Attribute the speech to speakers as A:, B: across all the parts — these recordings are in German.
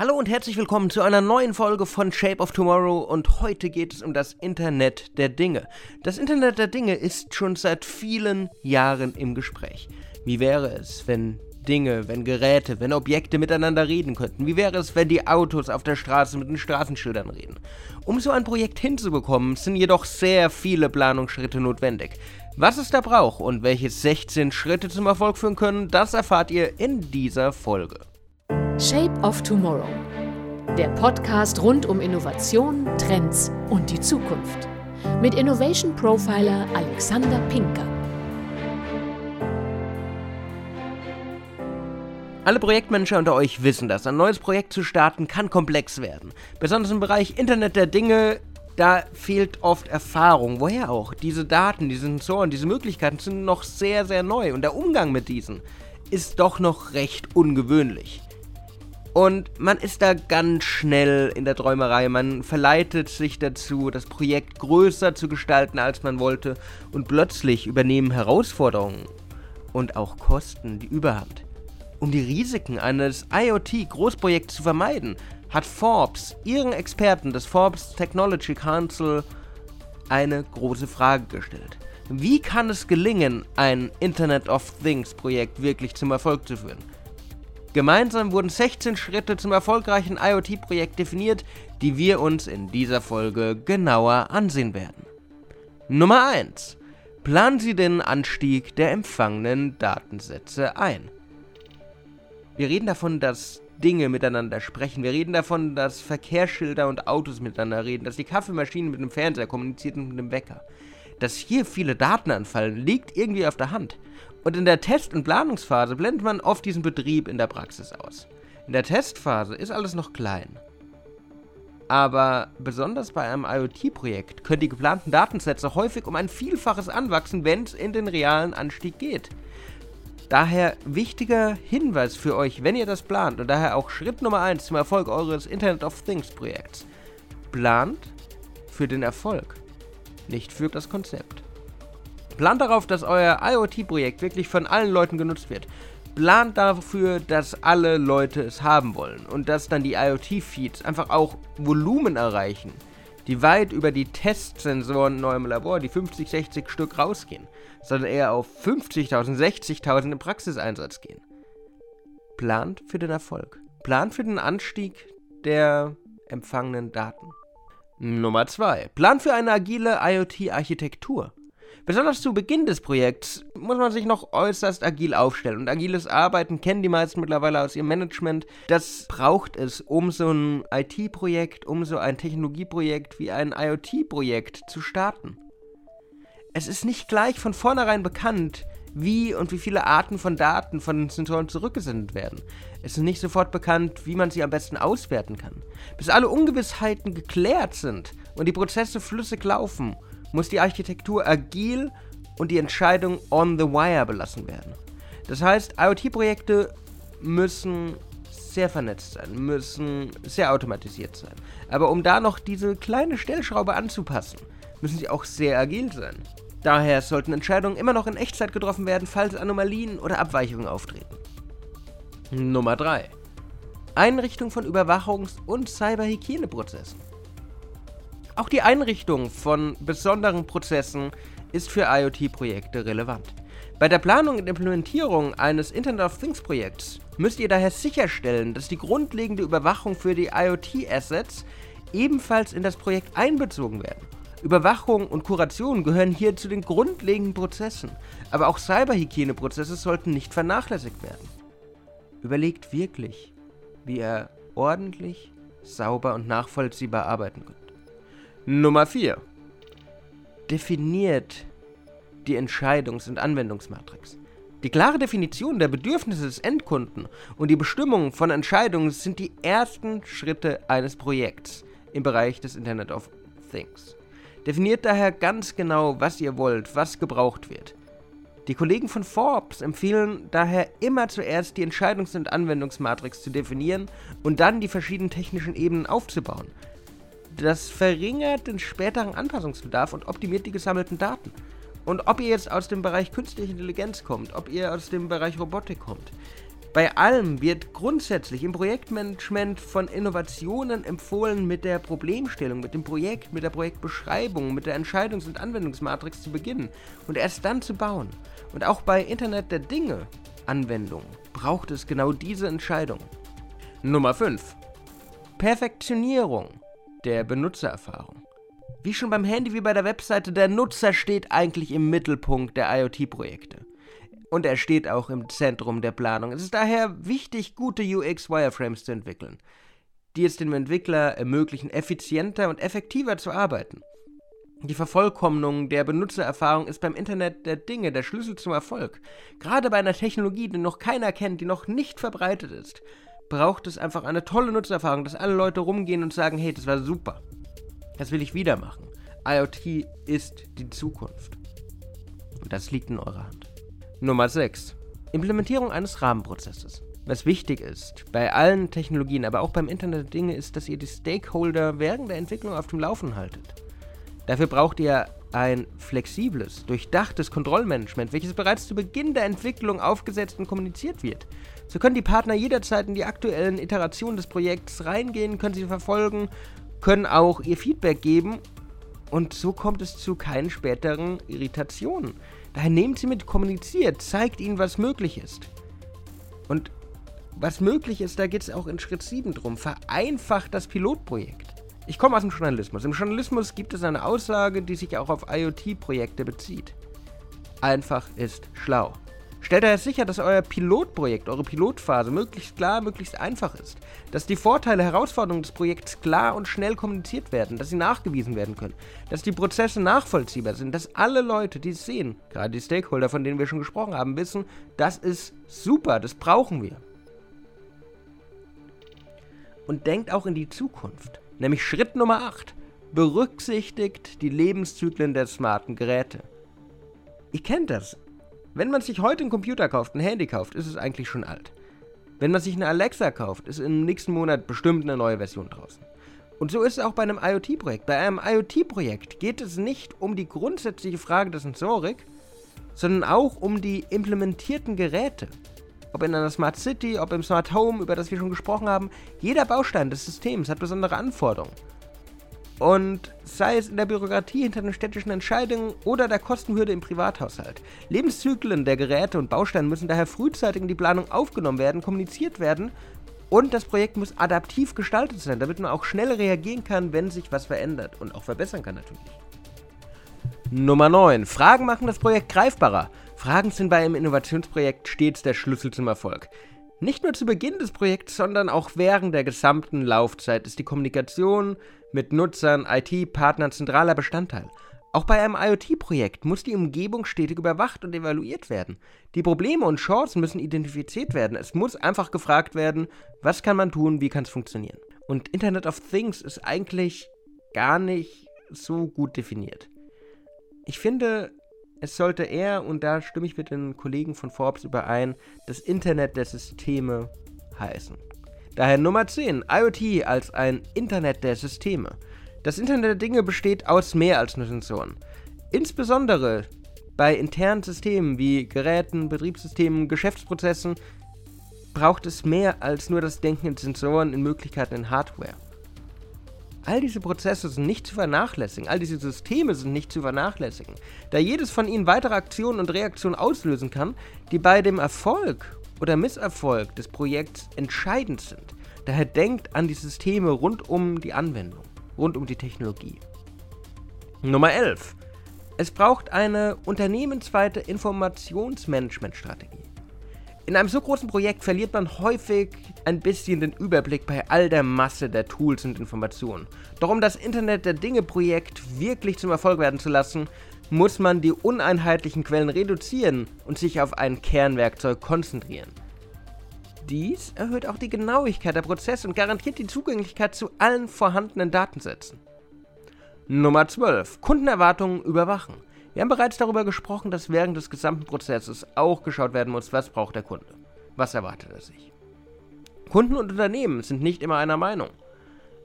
A: Hallo und herzlich willkommen zu einer neuen Folge von Shape of Tomorrow und heute geht es um das Internet der Dinge. Das Internet der Dinge ist schon seit vielen Jahren im Gespräch. Wie wäre es, wenn Dinge, wenn Geräte, wenn Objekte miteinander reden könnten? Wie wäre es, wenn die Autos auf der Straße mit den Straßenschildern reden? Um so ein Projekt hinzubekommen, sind jedoch sehr viele Planungsschritte notwendig. Was es da braucht und welche 16 Schritte zum Erfolg führen können, das erfahrt ihr in dieser Folge.
B: Shape of Tomorrow. Der Podcast rund um Innovation, Trends und die Zukunft. Mit Innovation Profiler Alexander Pinker.
A: Alle Projektmanager unter euch wissen das. Ein neues Projekt zu starten kann komplex werden. Besonders im Bereich Internet der Dinge, da fehlt oft Erfahrung. Woher auch? Diese Daten, diese Sensoren, diese Möglichkeiten sind noch sehr, sehr neu und der Umgang mit diesen ist doch noch recht ungewöhnlich. Und man ist da ganz schnell in der Träumerei. Man verleitet sich dazu, das Projekt größer zu gestalten, als man wollte. Und plötzlich übernehmen Herausforderungen und auch Kosten die Überhand. Um die Risiken eines IoT-Großprojekts zu vermeiden, hat Forbes, ihren Experten des Forbes Technology Council, eine große Frage gestellt. Wie kann es gelingen, ein Internet of Things Projekt wirklich zum Erfolg zu führen? Gemeinsam wurden 16 Schritte zum erfolgreichen IoT-Projekt definiert, die wir uns in dieser Folge genauer ansehen werden. Nummer 1. Planen Sie den Anstieg der empfangenen Datensätze ein. Wir reden davon, dass Dinge miteinander sprechen. Wir reden davon, dass Verkehrsschilder und Autos miteinander reden, dass die Kaffeemaschine mit dem Fernseher kommuniziert und mit dem Wecker. Dass hier viele Daten anfallen, liegt irgendwie auf der Hand. Und in der Test- und Planungsphase blendet man oft diesen Betrieb in der Praxis aus. In der Testphase ist alles noch klein. Aber besonders bei einem IoT-Projekt können die geplanten Datensätze häufig um ein Vielfaches anwachsen, wenn es in den realen Anstieg geht. Daher wichtiger Hinweis für euch, wenn ihr das plant und daher auch Schritt Nummer 1 zum Erfolg eures Internet of Things Projekts. Plant für den Erfolg, nicht für das Konzept. Plant darauf, dass euer IoT-Projekt wirklich von allen Leuten genutzt wird. Plant dafür, dass alle Leute es haben wollen und dass dann die IoT-Feeds einfach auch Volumen erreichen, die weit über die Testsensoren in eurem Labor, die 50, 60 Stück rausgehen, sondern eher auf 50.000, 60.000 im Praxiseinsatz gehen. Plant für den Erfolg. Plant für den Anstieg der empfangenen Daten. Nummer 2. Plant für eine agile IoT-Architektur. Besonders zu Beginn des Projekts muss man sich noch äußerst agil aufstellen. Und agiles Arbeiten kennen die meisten mittlerweile aus ihrem Management. Das braucht es, um so ein IT-Projekt, um so ein Technologieprojekt wie ein IoT-Projekt zu starten. Es ist nicht gleich von vornherein bekannt, wie und wie viele Arten von Daten von den Sensoren zurückgesendet werden. Es ist nicht sofort bekannt, wie man sie am besten auswerten kann. Bis alle Ungewissheiten geklärt sind und die Prozesse flüssig laufen muss die Architektur agil und die Entscheidung on the wire belassen werden. Das heißt, IoT-Projekte müssen sehr vernetzt sein, müssen sehr automatisiert sein. Aber um da noch diese kleine Stellschraube anzupassen, müssen sie auch sehr agil sein. Daher sollten Entscheidungen immer noch in Echtzeit getroffen werden, falls Anomalien oder Abweichungen auftreten. Nummer 3. Einrichtung von Überwachungs- und Cyberhygieneprozessen. Auch die Einrichtung von besonderen Prozessen ist für IoT-Projekte relevant. Bei der Planung und Implementierung eines Internet of Things Projekts müsst ihr daher sicherstellen, dass die grundlegende Überwachung für die IoT-Assets ebenfalls in das Projekt einbezogen werden. Überwachung und Kuration gehören hier zu den grundlegenden Prozessen, aber auch Cyberhygieneprozesse sollten nicht vernachlässigt werden. Überlegt wirklich, wie ihr ordentlich, sauber und nachvollziehbar arbeiten könnt. Nummer 4. Definiert die Entscheidungs- und Anwendungsmatrix. Die klare Definition der Bedürfnisse des Endkunden und die Bestimmung von Entscheidungen sind die ersten Schritte eines Projekts im Bereich des Internet of Things. Definiert daher ganz genau, was ihr wollt, was gebraucht wird. Die Kollegen von Forbes empfehlen daher immer zuerst die Entscheidungs- und Anwendungsmatrix zu definieren und dann die verschiedenen technischen Ebenen aufzubauen, das verringert den späteren Anpassungsbedarf und optimiert die gesammelten Daten. Und ob ihr jetzt aus dem Bereich künstliche Intelligenz kommt, ob ihr aus dem Bereich Robotik kommt, Bei allem wird grundsätzlich im Projektmanagement von Innovationen empfohlen, mit der Problemstellung, mit dem Projekt, mit der Projektbeschreibung, mit der Entscheidungs- und Anwendungsmatrix zu beginnen und erst dann zu bauen. Und auch bei Internet der Dinge Anwendungen braucht es genau diese Entscheidung. Nummer 5. Perfektionierung der Benutzererfahrung. Wie schon beim Handy wie bei der Webseite, der Nutzer steht eigentlich im Mittelpunkt der IoT-Projekte und er steht auch im Zentrum der Planung. Es ist daher wichtig, gute UX-Wireframes zu entwickeln, die es dem Entwickler ermöglichen, effizienter und effektiver zu arbeiten. Die Vervollkommnung der Benutzererfahrung ist beim Internet der Dinge der Schlüssel zum Erfolg. Gerade bei einer Technologie, die noch keiner kennt, die noch nicht verbreitet ist, braucht es einfach eine tolle Nutzererfahrung, dass alle Leute rumgehen und sagen, hey, das war super. Das will ich wieder machen. IoT ist die Zukunft. Und das liegt in eurer Hand. Nummer 6. Implementierung eines Rahmenprozesses. Was wichtig ist, bei allen Technologien, aber auch beim Internet der Dinge, ist, dass ihr die Stakeholder während der Entwicklung auf dem Laufen haltet. Dafür braucht ihr ein flexibles, durchdachtes Kontrollmanagement, welches bereits zu Beginn der Entwicklung aufgesetzt und kommuniziert wird. So können die Partner jederzeit in die aktuellen Iterationen des Projekts reingehen, können sie verfolgen, können auch ihr Feedback geben und so kommt es zu keinen späteren Irritationen. Daher nehmt sie mit, kommuniziert, zeigt ihnen, was möglich ist. Und was möglich ist, da geht es auch in Schritt 7 drum. Vereinfacht das Pilotprojekt. Ich komme aus dem Journalismus. Im Journalismus gibt es eine Aussage, die sich auch auf IoT-Projekte bezieht. Einfach ist schlau. Stellt daher sicher, dass euer Pilotprojekt, eure Pilotphase möglichst klar, möglichst einfach ist. Dass die Vorteile, Herausforderungen des Projekts klar und schnell kommuniziert werden, dass sie nachgewiesen werden können. Dass die Prozesse nachvollziehbar sind, dass alle Leute, die es sehen, gerade die Stakeholder, von denen wir schon gesprochen haben, wissen, das ist super, das brauchen wir. Und denkt auch in die Zukunft. Nämlich Schritt Nummer 8. Berücksichtigt die Lebenszyklen der smarten Geräte. Ihr kennt das. Wenn man sich heute einen Computer kauft, ein Handy kauft, ist es eigentlich schon alt. Wenn man sich eine Alexa kauft, ist im nächsten Monat bestimmt eine neue Version draußen. Und so ist es auch bei einem IoT-Projekt. Bei einem IoT-Projekt geht es nicht um die grundsätzliche Frage der Sensorik, sondern auch um die implementierten Geräte. Ob in einer Smart City, ob im Smart Home, über das wir schon gesprochen haben, jeder Baustein des Systems hat besondere Anforderungen. Und sei es in der Bürokratie hinter den städtischen Entscheidungen oder der Kostenhürde im Privathaushalt. Lebenszyklen der Geräte und Bausteine müssen daher frühzeitig in die Planung aufgenommen werden, kommuniziert werden und das Projekt muss adaptiv gestaltet sein, damit man auch schnell reagieren kann, wenn sich was verändert und auch verbessern kann natürlich. Nummer 9. Fragen machen das Projekt greifbarer. Fragen sind bei einem Innovationsprojekt stets der Schlüssel zum Erfolg. Nicht nur zu Beginn des Projekts, sondern auch während der gesamten Laufzeit ist die Kommunikation mit Nutzern, IT-Partnern zentraler Bestandteil. Auch bei einem IoT-Projekt muss die Umgebung stetig überwacht und evaluiert werden. Die Probleme und Chancen müssen identifiziert werden. Es muss einfach gefragt werden, was kann man tun, wie kann es funktionieren. Und Internet of Things ist eigentlich gar nicht so gut definiert. Ich finde, es sollte eher, und da stimme ich mit den Kollegen von Forbes überein, das Internet der Systeme heißen. Daher Nummer 10, IoT als ein Internet der Systeme. Das Internet der Dinge besteht aus mehr als nur Sensoren. Insbesondere bei internen Systemen wie Geräten, Betriebssystemen, Geschäftsprozessen braucht es mehr als nur das Denken in Sensoren, in Möglichkeiten in Hardware. All diese Prozesse sind nicht zu vernachlässigen, all diese Systeme sind nicht zu vernachlässigen, da jedes von ihnen weitere Aktionen und Reaktionen auslösen kann, die bei dem Erfolg oder Misserfolg des Projekts entscheidend sind. Daher denkt an die Systeme rund um die Anwendung, rund um die Technologie. Nummer 11. Es braucht eine unternehmensweite Informationsmanagementstrategie. In einem so großen Projekt verliert man häufig ein bisschen den Überblick bei all der Masse der Tools und Informationen. Doch um das Internet der Dinge Projekt wirklich zum Erfolg werden zu lassen, muss man die uneinheitlichen Quellen reduzieren und sich auf ein Kernwerkzeug konzentrieren. Dies erhöht auch die Genauigkeit der Prozesse und garantiert die Zugänglichkeit zu allen vorhandenen Datensätzen. Nummer 12. Kundenerwartungen überwachen. Wir haben bereits darüber gesprochen, dass während des gesamten Prozesses auch geschaut werden muss, was braucht der Kunde, was erwartet er sich. Kunden und Unternehmen sind nicht immer einer Meinung.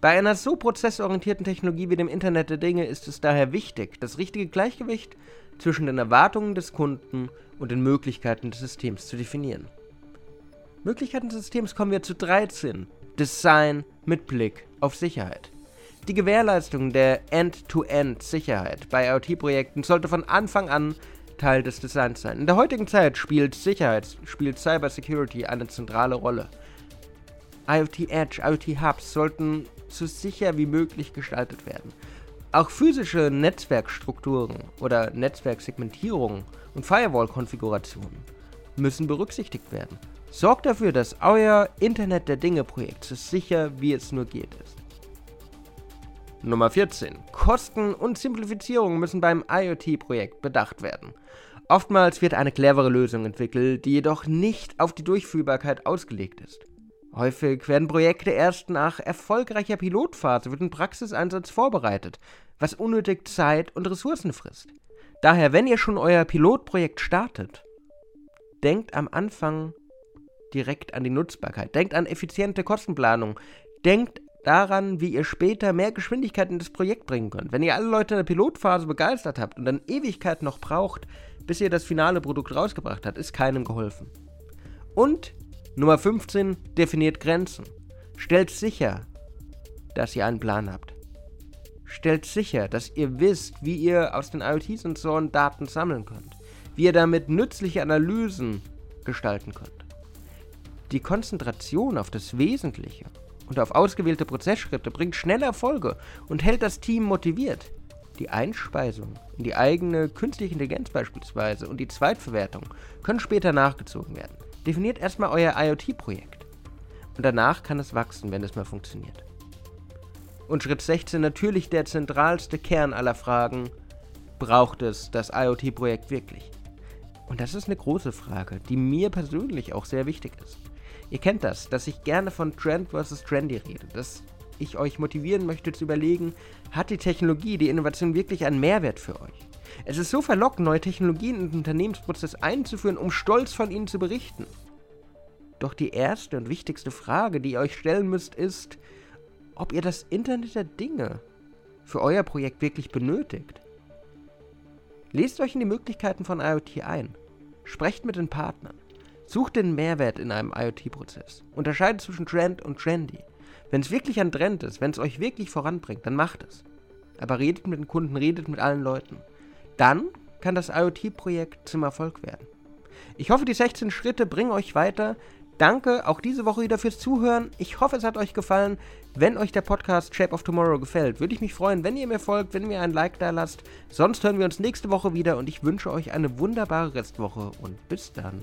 A: Bei einer so prozessorientierten Technologie wie dem Internet der Dinge ist es daher wichtig, das richtige Gleichgewicht zwischen den Erwartungen des Kunden und den Möglichkeiten des Systems zu definieren. Möglichkeiten des Systems kommen wir zu 13. Design mit Blick auf Sicherheit. Die Gewährleistung der End-to-End-Sicherheit bei IoT-Projekten sollte von Anfang an Teil des Designs sein. In der heutigen Zeit spielt Sicherheit, spielt Cybersecurity eine zentrale Rolle. IoT Edge, IoT Hubs sollten so sicher wie möglich gestaltet werden. Auch physische Netzwerkstrukturen oder Netzwerksegmentierungen und Firewall-Konfigurationen müssen berücksichtigt werden. Sorgt dafür, dass euer Internet der Dinge Projekt so sicher wie es nur geht ist. Nummer 14. Kosten und Simplifizierung müssen beim IoT-Projekt bedacht werden. Oftmals wird eine clevere Lösung entwickelt, die jedoch nicht auf die Durchführbarkeit ausgelegt ist. Häufig werden Projekte erst nach erfolgreicher Pilotphase für den Praxiseinsatz vorbereitet, was unnötig Zeit und Ressourcen frisst. Daher, wenn ihr schon euer Pilotprojekt startet, denkt am Anfang direkt an die Nutzbarkeit, denkt an effiziente Kostenplanung, denkt daran, wie ihr später mehr Geschwindigkeit in das Projekt bringen könnt. Wenn ihr alle Leute in der Pilotphase begeistert habt und dann Ewigkeit noch braucht, bis ihr das finale Produkt rausgebracht habt, ist keinem geholfen. Und Nummer 15 definiert Grenzen. Stellt sicher, dass ihr einen Plan habt. Stellt sicher, dass ihr wisst, wie ihr aus den IoT-Sensoren Daten sammeln könnt, wie ihr damit nützliche Analysen gestalten könnt. Die Konzentration auf das Wesentliche und auf ausgewählte Prozessschritte bringt schnelle Erfolge und hält das Team motiviert. Die Einspeisung in die eigene künstliche Intelligenz beispielsweise und die Zweitverwertung können später nachgezogen werden. Definiert erstmal euer IoT-Projekt. Und danach kann es wachsen, wenn es mal funktioniert. Und Schritt 16 natürlich der zentralste Kern aller Fragen. Braucht es das IoT-Projekt wirklich? Und das ist eine große Frage, die mir persönlich auch sehr wichtig ist. Ihr kennt das, dass ich gerne von Trend versus Trendy rede, dass ich euch motivieren möchte zu überlegen, hat die Technologie, die Innovation wirklich einen Mehrwert für euch? Es ist so verlockend, neue Technologien in den Unternehmensprozess einzuführen, um stolz von ihnen zu berichten. Doch die erste und wichtigste Frage, die ihr euch stellen müsst, ist, ob ihr das Internet der Dinge für euer Projekt wirklich benötigt. Lest euch in die Möglichkeiten von IoT ein. Sprecht mit den Partnern. Sucht den Mehrwert in einem IoT-Prozess. Unterscheidet zwischen Trend und Trendy. Wenn es wirklich ein Trend ist, wenn es euch wirklich voranbringt, dann macht es. Aber redet mit den Kunden, redet mit allen Leuten. Dann kann das IoT-Projekt zum Erfolg werden. Ich hoffe, die 16 Schritte bringen euch weiter. Danke auch diese Woche wieder fürs Zuhören. Ich hoffe, es hat euch gefallen. Wenn euch der Podcast Shape of Tomorrow gefällt, würde ich mich freuen, wenn ihr mir folgt, wenn ihr mir ein Like da lasst. Sonst hören wir uns nächste Woche wieder und ich wünsche euch eine wunderbare Restwoche und bis dann.